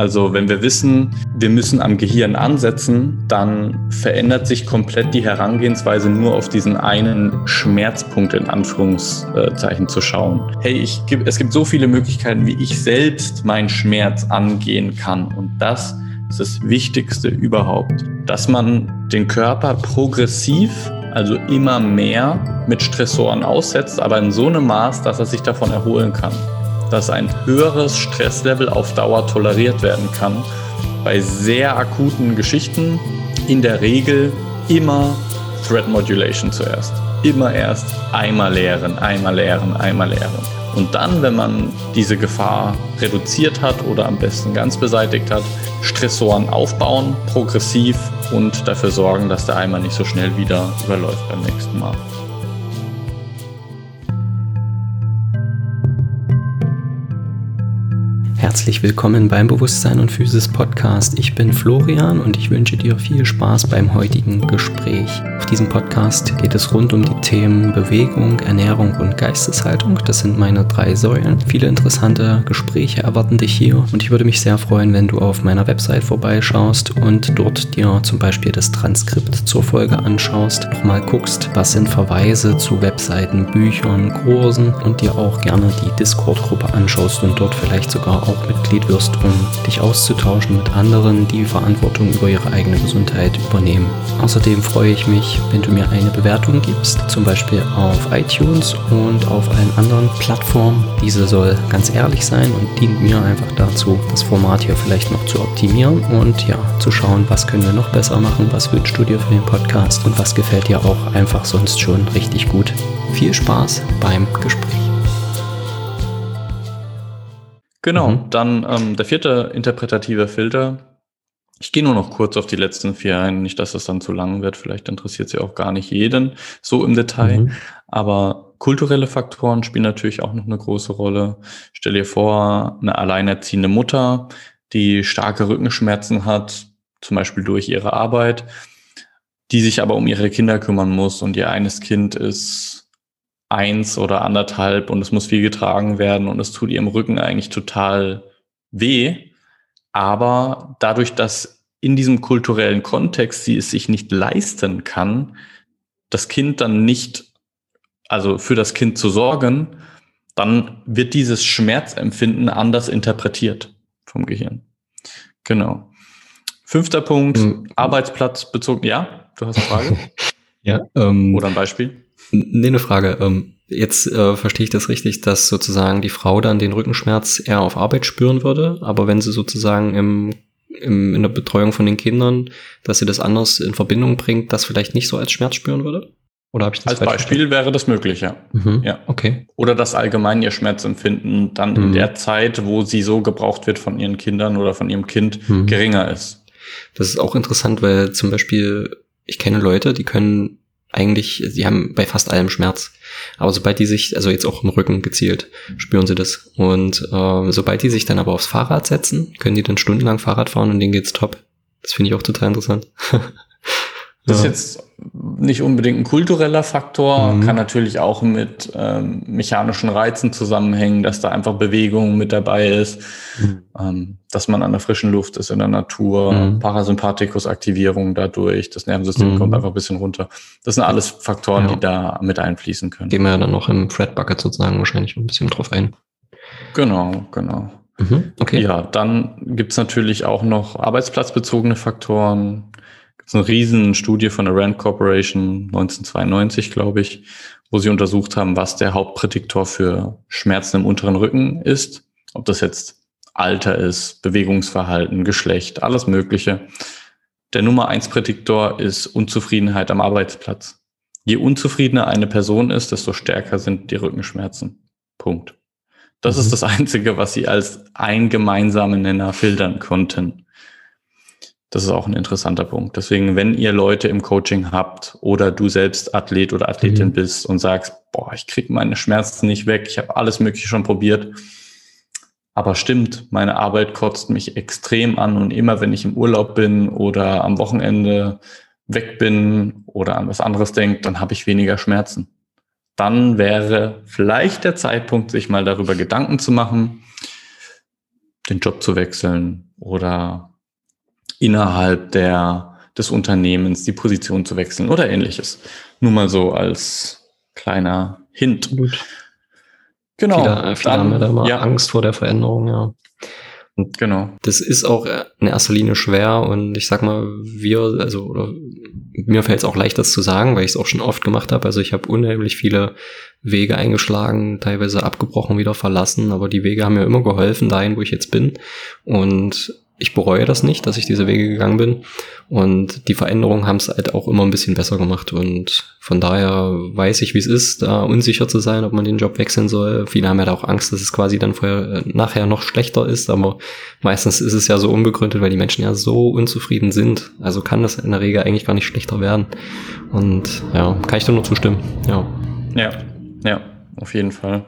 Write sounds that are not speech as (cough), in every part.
Also wenn wir wissen, wir müssen am Gehirn ansetzen, dann verändert sich komplett die Herangehensweise nur auf diesen einen Schmerzpunkt in Anführungszeichen zu schauen. Hey, ich, es gibt so viele Möglichkeiten, wie ich selbst meinen Schmerz angehen kann. Und das ist das Wichtigste überhaupt, dass man den Körper progressiv also immer mehr mit Stressoren aussetzt, aber in so einem Maß, dass er sich davon erholen kann dass ein höheres Stresslevel auf Dauer toleriert werden kann. Bei sehr akuten Geschichten in der Regel immer Threat Modulation zuerst. Immer erst einmal leeren, einmal leeren, einmal leeren. Und dann, wenn man diese Gefahr reduziert hat oder am besten ganz beseitigt hat, Stressoren aufbauen, progressiv und dafür sorgen, dass der Eimer nicht so schnell wieder überläuft beim nächsten Mal. Herzlich willkommen beim Bewusstsein und Physis Podcast. Ich bin Florian und ich wünsche dir viel Spaß beim heutigen Gespräch. Auf diesem Podcast geht es rund um die Themen Bewegung, Ernährung und Geisteshaltung. Das sind meine drei Säulen. Viele interessante Gespräche erwarten dich hier und ich würde mich sehr freuen, wenn du auf meiner Website vorbeischaust und dort dir zum Beispiel das Transkript zur Folge anschaust, nochmal guckst, was sind Verweise zu Webseiten, Büchern, Kursen und dir auch gerne die Discord-Gruppe anschaust und dort vielleicht sogar auch Mitglied wirst, um dich auszutauschen mit anderen, die Verantwortung über ihre eigene Gesundheit übernehmen. Außerdem freue ich mich, wenn du mir eine Bewertung gibst, zum Beispiel auf iTunes und auf allen anderen Plattformen. Diese soll ganz ehrlich sein und dient mir einfach dazu, das Format hier vielleicht noch zu optimieren und ja, zu schauen, was können wir noch besser machen, was wünschst du dir für den Podcast und was gefällt dir auch einfach sonst schon richtig gut. Viel Spaß beim Gespräch. Genau, mhm. dann ähm, der vierte interpretative Filter. Ich gehe nur noch kurz auf die letzten vier ein, nicht, dass das dann zu lang wird. Vielleicht interessiert sie auch gar nicht jeden so im Detail. Mhm. Aber kulturelle Faktoren spielen natürlich auch noch eine große Rolle. Stell dir vor, eine alleinerziehende Mutter, die starke Rückenschmerzen hat, zum Beispiel durch ihre Arbeit, die sich aber um ihre Kinder kümmern muss und ihr eines Kind ist eins oder anderthalb und es muss viel getragen werden und es tut ihrem Rücken eigentlich total weh. Aber dadurch, dass in diesem kulturellen Kontext sie es sich nicht leisten kann, das Kind dann nicht, also für das Kind zu sorgen, dann wird dieses Schmerzempfinden anders interpretiert vom Gehirn. Genau. Fünfter Punkt, mhm. Arbeitsplatz bezogen. Ja, du hast eine Frage? (laughs) ja. Ähm, Oder ein Beispiel? Nee, eine Frage. Ähm, jetzt äh, verstehe ich das richtig, dass sozusagen die Frau dann den Rückenschmerz eher auf Arbeit spüren würde, aber wenn sie sozusagen im, im, in der Betreuung von den Kindern, dass sie das anders in Verbindung bringt, das vielleicht nicht so als Schmerz spüren würde? Oder habe ich das Als Beispiel verstanden? wäre das möglich, ja. Mhm, ja. Okay. Oder das allgemein ihr Schmerzempfinden dann mhm. in der Zeit, wo sie so gebraucht wird von ihren Kindern oder von ihrem Kind, mhm. geringer ist. Das ist auch interessant, weil zum Beispiel ich kenne Leute, die können eigentlich, sie haben bei fast allem Schmerz. Aber sobald die sich, also jetzt auch im Rücken gezielt, spüren sie das. Und äh, sobald die sich dann aber aufs Fahrrad setzen, können die dann stundenlang Fahrrad fahren und denen geht's top. Das finde ich auch total interessant. (laughs) Das ist jetzt nicht unbedingt ein kultureller Faktor, mhm. kann natürlich auch mit ähm, mechanischen Reizen zusammenhängen, dass da einfach Bewegung mit dabei ist, mhm. ähm, dass man an der frischen Luft ist, in der Natur, mhm. Parasympathikus-Aktivierung dadurch, das Nervensystem mhm. kommt einfach ein bisschen runter. Das sind alles Faktoren, ja. die da mit einfließen können. Gehen wir ja dann noch im Fred Bucket sozusagen wahrscheinlich ein bisschen drauf ein. Genau, genau. Mhm. Okay. Ja, dann gibt's natürlich auch noch arbeitsplatzbezogene Faktoren, ist eine riesen Studie von der Rand Corporation 1992, glaube ich, wo sie untersucht haben, was der Hauptprädiktor für Schmerzen im unteren Rücken ist. Ob das jetzt Alter ist, Bewegungsverhalten, Geschlecht, alles Mögliche. Der Nummer eins Prädiktor ist Unzufriedenheit am Arbeitsplatz. Je unzufriedener eine Person ist, desto stärker sind die Rückenschmerzen. Punkt. Das mhm. ist das Einzige, was sie als ein gemeinsamen Nenner filtern konnten. Das ist auch ein interessanter Punkt. Deswegen, wenn ihr Leute im Coaching habt oder du selbst Athlet oder Athletin mhm. bist und sagst, boah, ich kriege meine Schmerzen nicht weg, ich habe alles Mögliche schon probiert, aber stimmt, meine Arbeit kotzt mich extrem an und immer wenn ich im Urlaub bin oder am Wochenende weg bin oder an was anderes denke, dann habe ich weniger Schmerzen. Dann wäre vielleicht der Zeitpunkt, sich mal darüber Gedanken zu machen, den Job zu wechseln oder innerhalb der, des Unternehmens die Position zu wechseln oder ähnliches. Nur mal so als kleiner Hint. Gut. Genau. Viele, viele dann, haben ja da immer ja. Angst vor der Veränderung, ja. Und genau. Das ist auch in erster Linie schwer und ich sag mal, wir, also oder mir fällt es auch leicht, das zu sagen, weil ich es auch schon oft gemacht habe. Also ich habe unheimlich viele Wege eingeschlagen, teilweise abgebrochen, wieder verlassen, aber die Wege haben mir immer geholfen, dahin, wo ich jetzt bin. Und ich bereue das nicht, dass ich diese Wege gegangen bin. Und die Veränderungen haben es halt auch immer ein bisschen besser gemacht. Und von daher weiß ich, wie es ist, da unsicher zu sein, ob man den Job wechseln soll. Viele haben ja da auch Angst, dass es quasi dann vorher, äh, nachher noch schlechter ist. Aber meistens ist es ja so unbegründet, weil die Menschen ja so unzufrieden sind. Also kann das in der Regel eigentlich gar nicht schlechter werden. Und ja, kann ich da nur zustimmen. Ja. Ja, ja, auf jeden Fall.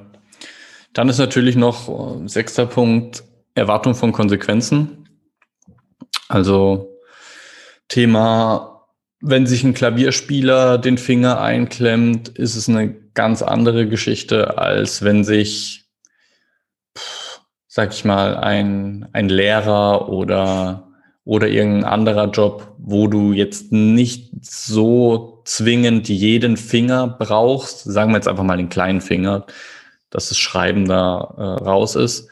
Dann ist natürlich noch äh, sechster Punkt Erwartung von Konsequenzen. Also Thema, wenn sich ein Klavierspieler den Finger einklemmt, ist es eine ganz andere Geschichte, als wenn sich, sag ich mal, ein, ein Lehrer oder, oder irgendein anderer Job, wo du jetzt nicht so zwingend jeden Finger brauchst, sagen wir jetzt einfach mal den kleinen Finger, dass das Schreiben da äh, raus ist,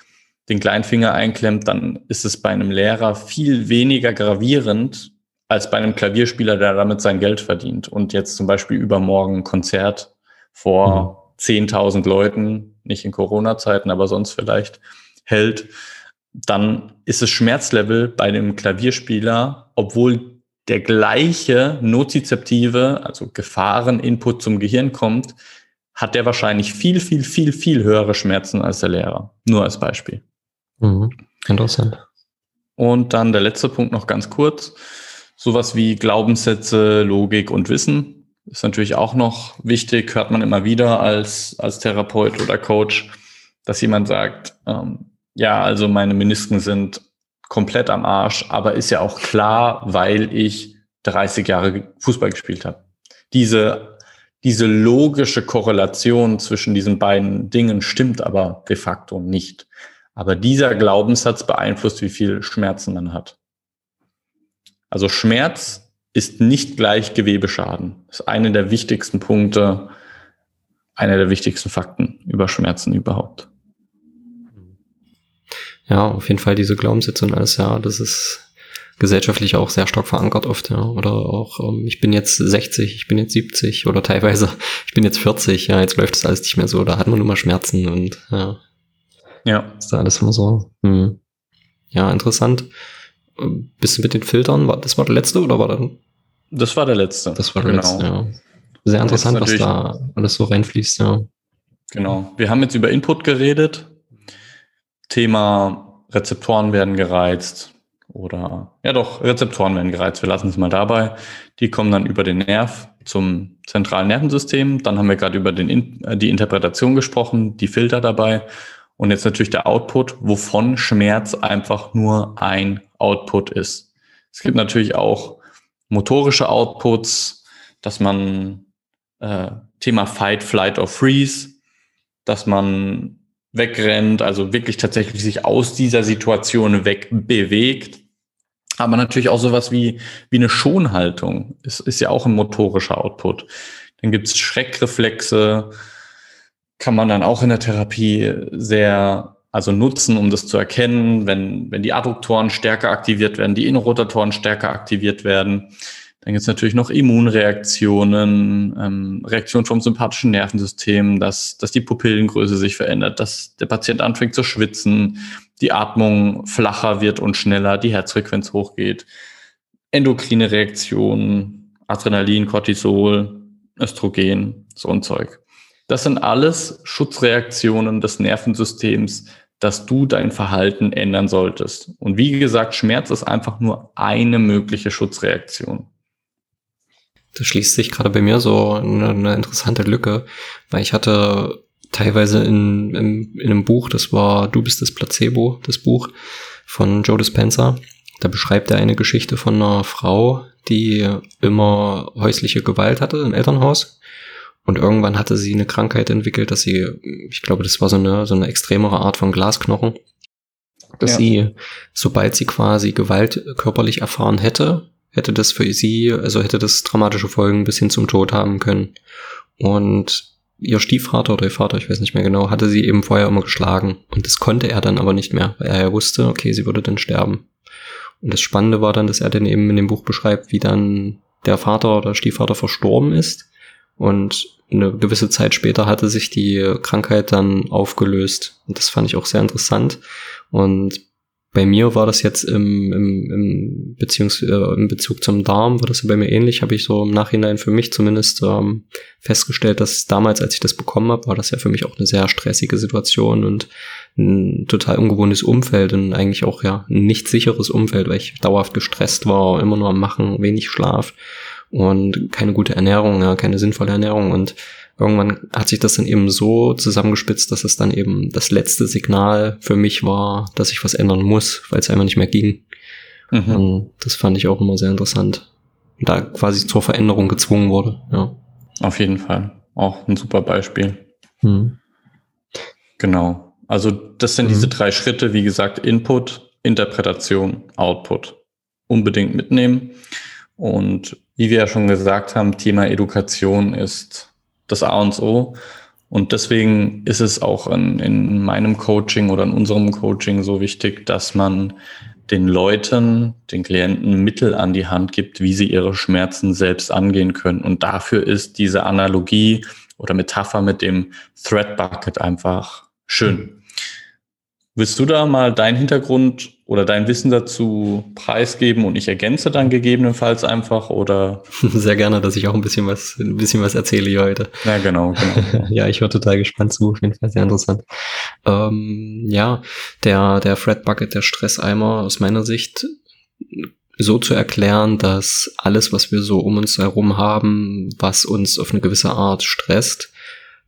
den Kleinfinger einklemmt, dann ist es bei einem Lehrer viel weniger gravierend als bei einem Klavierspieler, der damit sein Geld verdient und jetzt zum Beispiel übermorgen ein Konzert vor mhm. 10.000 Leuten, nicht in Corona-Zeiten, aber sonst vielleicht hält, dann ist das Schmerzlevel bei dem Klavierspieler, obwohl der gleiche nozizeptive, also Gefahreninput zum Gehirn kommt, hat der wahrscheinlich viel, viel, viel, viel höhere Schmerzen als der Lehrer. Nur als Beispiel. Mhm. Interessant. Und dann der letzte Punkt noch ganz kurz. Sowas wie Glaubenssätze, Logik und Wissen ist natürlich auch noch wichtig, hört man immer wieder als, als Therapeut oder Coach, dass jemand sagt, ähm, ja, also meine Menisken sind komplett am Arsch, aber ist ja auch klar, weil ich 30 Jahre Fußball gespielt habe. Diese, diese logische Korrelation zwischen diesen beiden Dingen stimmt aber de facto nicht. Aber dieser Glaubenssatz beeinflusst, wie viel Schmerzen man hat. Also Schmerz ist nicht gleich Gewebeschaden. Das ist eine der wichtigsten Punkte, einer der wichtigsten Fakten über Schmerzen überhaupt. Ja, auf jeden Fall diese Glaubenssätze und alles, ja, das ist gesellschaftlich auch sehr stark verankert oft, ja. Oder auch, ähm, ich bin jetzt 60, ich bin jetzt 70 oder teilweise, (laughs) ich bin jetzt 40, ja, jetzt läuft das alles nicht mehr so, da hat man immer Schmerzen und ja, ja. Ist da alles immer so. Hm. Ja, interessant. Bist du mit den Filtern, das war der letzte oder war dann? Das war der letzte. Das war der genau. letzte, ja. Sehr interessant, was da alles so reinfließt, ja. Genau. Wir haben jetzt über Input geredet. Thema Rezeptoren werden gereizt oder ja doch, Rezeptoren werden gereizt. Wir lassen es mal dabei. Die kommen dann über den Nerv zum zentralen Nervensystem. Dann haben wir gerade über den, äh, die Interpretation gesprochen, die Filter dabei. Und jetzt natürlich der Output, wovon Schmerz einfach nur ein Output ist. Es gibt natürlich auch motorische Outputs, dass man äh, Thema Fight, Flight or Freeze, dass man wegrennt, also wirklich tatsächlich sich aus dieser Situation wegbewegt. Aber natürlich auch sowas wie, wie eine Schonhaltung. Ist, ist ja auch ein motorischer Output. Dann gibt's Schreckreflexe, kann man dann auch in der Therapie sehr also nutzen, um das zu erkennen, wenn, wenn die Adduktoren stärker aktiviert werden, die Innenrotatoren stärker aktiviert werden. Dann gibt es natürlich noch Immunreaktionen, ähm, Reaktionen vom sympathischen Nervensystem, dass, dass die Pupillengröße sich verändert, dass der Patient anfängt zu schwitzen, die Atmung flacher wird und schneller, die Herzfrequenz hochgeht, endokrine Reaktionen, Adrenalin, Cortisol, Östrogen, so ein Zeug. Das sind alles Schutzreaktionen des Nervensystems, dass du dein Verhalten ändern solltest. Und wie gesagt, Schmerz ist einfach nur eine mögliche Schutzreaktion. Das schließt sich gerade bei mir so eine, eine interessante Lücke, weil ich hatte teilweise in, in, in einem Buch, das war Du bist das Placebo, das Buch von Joe Dispenza. Da beschreibt er eine Geschichte von einer Frau, die immer häusliche Gewalt hatte im Elternhaus und irgendwann hatte sie eine Krankheit entwickelt, dass sie, ich glaube, das war so eine, so eine extremere Art von Glasknochen. dass ja. sie, sobald sie quasi Gewalt körperlich erfahren hätte, hätte das für sie, also hätte das dramatische Folgen bis hin zum Tod haben können. Und ihr Stiefvater oder ihr Vater, ich weiß nicht mehr genau, hatte sie eben vorher immer geschlagen. Und das konnte er dann aber nicht mehr, weil er ja wusste, okay, sie würde dann sterben. Und das Spannende war dann, dass er dann eben in dem Buch beschreibt, wie dann der Vater oder Stiefvater verstorben ist. Und eine gewisse Zeit später hatte sich die Krankheit dann aufgelöst. Und das fand ich auch sehr interessant. Und bei mir war das jetzt im, im, im, Beziehungs, äh, im Bezug zum Darm, war das bei mir ähnlich, habe ich so im Nachhinein für mich zumindest ähm, festgestellt, dass damals, als ich das bekommen habe, war das ja für mich auch eine sehr stressige Situation und ein total ungewohntes Umfeld und eigentlich auch ja ein nicht sicheres Umfeld, weil ich dauerhaft gestresst war, immer nur am Machen, wenig Schlaf und keine gute Ernährung, ja, keine sinnvolle Ernährung und irgendwann hat sich das dann eben so zusammengespitzt, dass es dann eben das letzte Signal für mich war, dass ich was ändern muss, weil es einfach nicht mehr ging. Mhm. Und das fand ich auch immer sehr interessant. Da quasi zur Veränderung gezwungen wurde, ja. Auf jeden Fall. Auch ein super Beispiel. Mhm. Genau. Also das sind mhm. diese drei Schritte, wie gesagt, Input, Interpretation, Output. Unbedingt mitnehmen. Und wie wir ja schon gesagt haben, Thema Education ist das A und O. Und deswegen ist es auch in, in meinem Coaching oder in unserem Coaching so wichtig, dass man den Leuten, den Klienten Mittel an die Hand gibt, wie sie ihre Schmerzen selbst angehen können. Und dafür ist diese Analogie oder Metapher mit dem Thread Bucket einfach schön. Willst du da mal deinen Hintergrund oder dein Wissen dazu preisgeben und ich ergänze dann gegebenenfalls einfach oder? (laughs) Sehr gerne, dass ich auch ein bisschen was, ein bisschen was erzähle hier heute. Ja, genau, genau. (laughs) ja, ich war total gespannt zu, auf jeden Fall sehr interessant. Ähm, ja, der, der Fred Bucket, der Stresseimer aus meiner Sicht so zu erklären, dass alles, was wir so um uns herum haben, was uns auf eine gewisse Art stresst,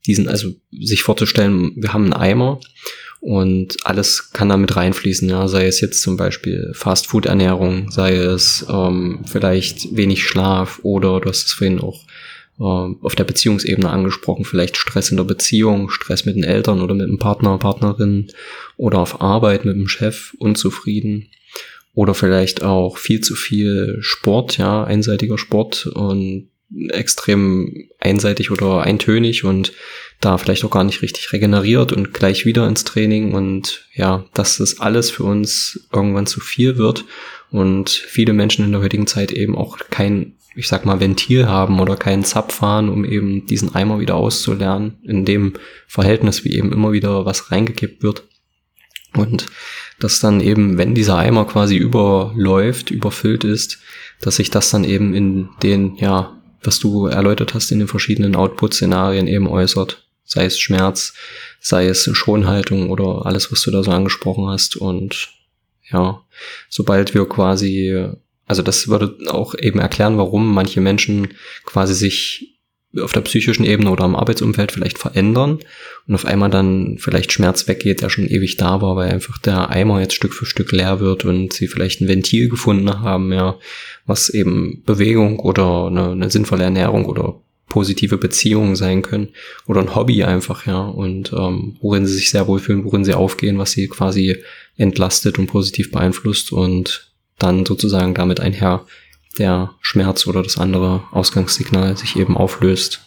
diesen, also sich vorzustellen, wir haben einen Eimer und alles kann damit reinfließen, ja, sei es jetzt zum Beispiel Fast-Food-Ernährung, sei es ähm, vielleicht wenig Schlaf oder du hast es vorhin auch äh, auf der Beziehungsebene angesprochen, vielleicht Stress in der Beziehung, Stress mit den Eltern oder mit dem Partner, Partnerin oder auf Arbeit mit dem Chef, unzufrieden. Oder vielleicht auch viel zu viel Sport, ja, einseitiger Sport. Und extrem einseitig oder eintönig und da vielleicht auch gar nicht richtig regeneriert und gleich wieder ins Training und ja, dass das alles für uns irgendwann zu viel wird und viele Menschen in der heutigen Zeit eben auch kein, ich sag mal, Ventil haben oder keinen Zapf fahren, um eben diesen Eimer wieder auszulernen, in dem Verhältnis, wie eben immer wieder was reingekippt wird. Und dass dann eben, wenn dieser Eimer quasi überläuft, überfüllt ist, dass sich das dann eben in den, ja, was du erläutert hast, in den verschiedenen Output-Szenarien eben äußert. Sei es Schmerz, sei es Schonhaltung oder alles, was du da so angesprochen hast. Und ja, sobald wir quasi, also das würde auch eben erklären, warum manche Menschen quasi sich auf der psychischen Ebene oder im Arbeitsumfeld vielleicht verändern und auf einmal dann vielleicht Schmerz weggeht, der schon ewig da war, weil einfach der Eimer jetzt Stück für Stück leer wird und sie vielleicht ein Ventil gefunden haben, ja, was eben Bewegung oder eine, eine sinnvolle Ernährung oder positive Beziehungen sein können oder ein Hobby einfach, ja, und ähm, worin sie sich sehr wohlfühlen, worin sie aufgehen, was sie quasi entlastet und positiv beeinflusst und dann sozusagen damit einher der Schmerz oder das andere Ausgangssignal sich eben auflöst.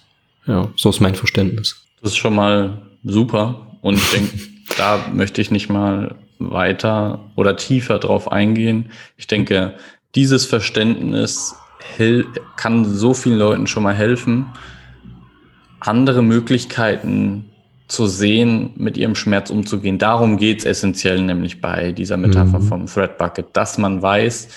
Ja, so ist mein Verständnis. Das ist schon mal super und ich denke, (laughs) da möchte ich nicht mal weiter oder tiefer drauf eingehen. Ich denke, dieses Verständnis kann so vielen Leuten schon mal helfen, andere Möglichkeiten zu sehen, mit ihrem Schmerz umzugehen. Darum geht es essentiell nämlich bei dieser Metapher mhm. vom Thread Bucket, dass man weiß,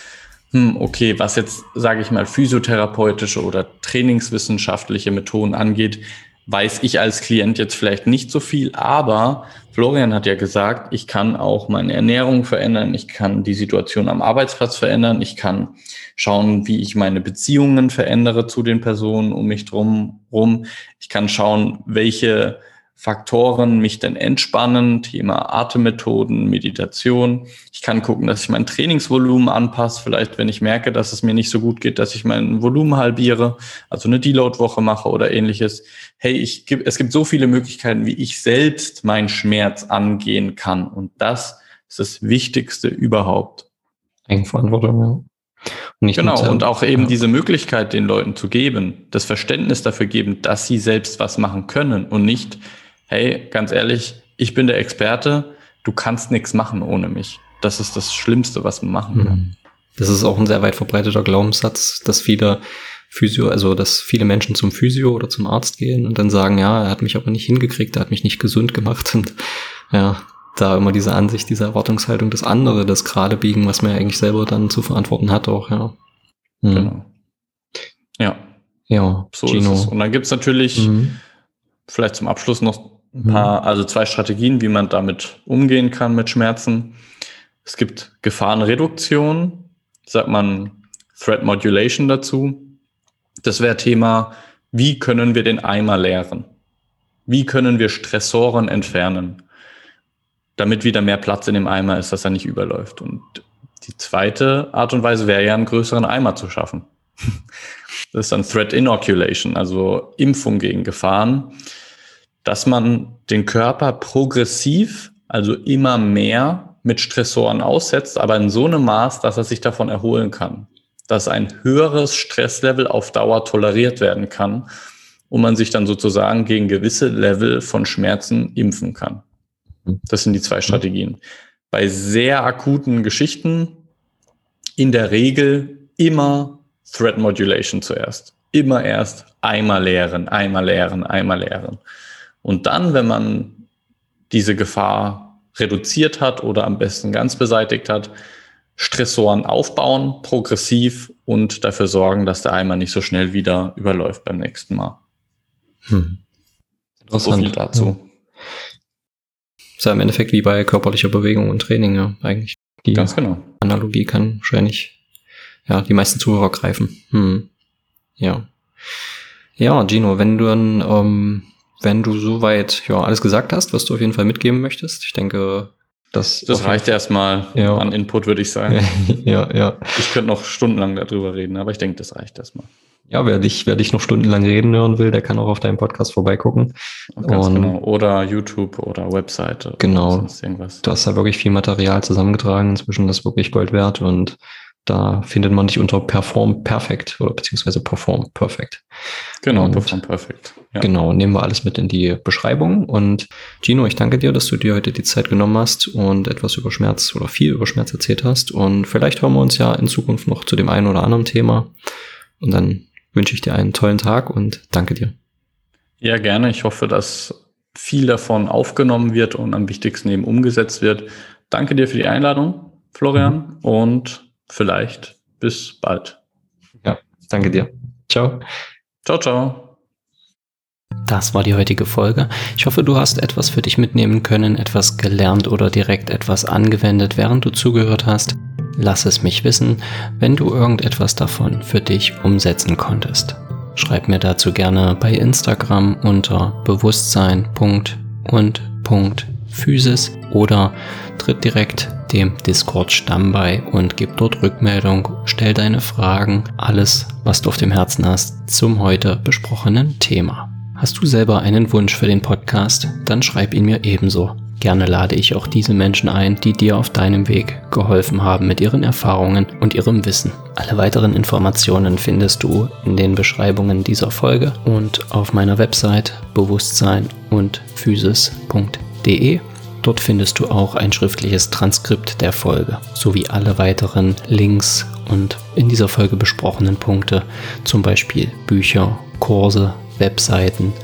hm, okay, was jetzt, sage ich mal, physiotherapeutische oder trainingswissenschaftliche Methoden angeht, weiß ich als Klient jetzt vielleicht nicht so viel, aber Florian hat ja gesagt, ich kann auch meine Ernährung verändern, ich kann die Situation am Arbeitsplatz verändern, ich kann schauen, wie ich meine Beziehungen verändere zu den Personen um mich drum rum, ich kann schauen, welche Faktoren mich denn entspannen, Thema Atemmethoden, Meditation. Ich kann gucken, dass ich mein Trainingsvolumen anpasse. Vielleicht, wenn ich merke, dass es mir nicht so gut geht, dass ich mein Volumen halbiere, also eine Deload-Woche mache oder ähnliches. Hey, ich, es gibt so viele Möglichkeiten, wie ich selbst meinen Schmerz angehen kann. Und das ist das Wichtigste überhaupt. Eigenverantwortung, ja. Und genau, und auch eben ja. diese Möglichkeit den Leuten zu geben, das Verständnis dafür geben, dass sie selbst was machen können und nicht, hey, ganz ehrlich, ich bin der Experte, du kannst nichts machen ohne mich. Das ist das Schlimmste, was man machen kann. Mhm. Das ist auch ein sehr weit verbreiteter Glaubenssatz, dass viele Physio, also dass viele Menschen zum Physio oder zum Arzt gehen und dann sagen, ja, er hat mich aber nicht hingekriegt, er hat mich nicht gesund gemacht und ja, da immer diese Ansicht, diese Erwartungshaltung, das andere, das gerade biegen, was man ja eigentlich selber dann zu verantworten hat auch, ja. Mhm. Genau. Ja. Ja, so Gino. ist es. Und dann gibt's natürlich mhm. vielleicht zum Abschluss noch ein paar, mhm. also zwei Strategien, wie man damit umgehen kann mit Schmerzen. Es gibt Gefahrenreduktion, sagt man Threat Modulation dazu. Das wäre Thema, wie können wir den Eimer leeren? Wie können wir Stressoren entfernen? damit wieder mehr Platz in dem Eimer ist, dass er nicht überläuft. Und die zweite Art und Weise wäre ja, einen größeren Eimer zu schaffen. (laughs) Das ist dann Threat Inoculation, also Impfung gegen Gefahren, dass man den Körper progressiv, also immer mehr mit Stressoren aussetzt, aber in so einem Maß, dass er sich davon erholen kann. Dass ein höheres Stresslevel auf Dauer toleriert werden kann und man sich dann sozusagen gegen gewisse Level von Schmerzen impfen kann. Das sind die zwei Strategien. Bei sehr akuten Geschichten in der Regel immer Threat Modulation zuerst. Immer erst einmal leeren, einmal leeren, einmal leeren. Und dann, wenn man diese Gefahr reduziert hat oder am besten ganz beseitigt hat, Stressoren aufbauen, progressiv und dafür sorgen, dass der Eimer nicht so schnell wieder überläuft beim nächsten Mal. Hm. So viel dazu. Ist ja im Endeffekt wie bei körperlicher Bewegung und Training, ja, eigentlich. Die Ganz genau. Analogie kann wahrscheinlich, ja, die meisten Zuhörer greifen. Hm. Ja. Ja, Gino, wenn du dann, ähm, wenn du soweit, ja, alles gesagt hast, was du auf jeden Fall mitgeben möchtest, ich denke, das, das reicht erstmal ja. an Input, würde ich sagen. (laughs) ja, ja. Ich könnte noch stundenlang darüber reden, aber ich denke, das reicht erstmal. Ja, wer dich, wer dich noch stundenlang reden hören will, der kann auch auf deinem Podcast vorbeigucken. Ganz und genau. Oder YouTube oder Webseite. Genau. Oder irgendwas. Du hast da wirklich viel Material zusammengetragen. Inzwischen das ist wirklich Gold wert und da findet man dich unter Perform Perfect oder beziehungsweise Perform Perfect. Genau, und Perform Perfect. Ja. Genau, nehmen wir alles mit in die Beschreibung. Und Gino, ich danke dir, dass du dir heute die Zeit genommen hast und etwas über Schmerz oder viel über Schmerz erzählt hast. Und vielleicht hören wir uns ja in Zukunft noch zu dem einen oder anderen Thema. Und dann wünsche ich dir einen tollen Tag und danke dir. Ja, gerne. Ich hoffe, dass viel davon aufgenommen wird und am wichtigsten eben umgesetzt wird. Danke dir für die Einladung, Florian, mhm. und vielleicht bis bald. Ja, danke dir. Ciao. Ciao, ciao. Das war die heutige Folge. Ich hoffe, du hast etwas für dich mitnehmen können, etwas gelernt oder direkt etwas angewendet, während du zugehört hast. Lass es mich wissen, wenn du irgendetwas davon für dich umsetzen konntest. Schreib mir dazu gerne bei Instagram unter bewusstsein.und.physis oder tritt direkt dem Discord-Stamm bei und gib dort Rückmeldung, stell deine Fragen, alles, was du auf dem Herzen hast zum heute besprochenen Thema. Hast du selber einen Wunsch für den Podcast? Dann schreib ihn mir ebenso. Gerne lade ich auch diese Menschen ein, die dir auf deinem Weg geholfen haben mit ihren Erfahrungen und ihrem Wissen. Alle weiteren Informationen findest du in den Beschreibungen dieser Folge und auf meiner Website bewusstsein und physis.de. Dort findest du auch ein schriftliches Transkript der Folge sowie alle weiteren Links und in dieser Folge besprochenen Punkte, zum Beispiel Bücher, Kurse, Webseiten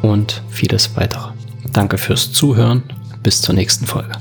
und vieles weitere. Danke fürs Zuhören bis zur nächsten Folge.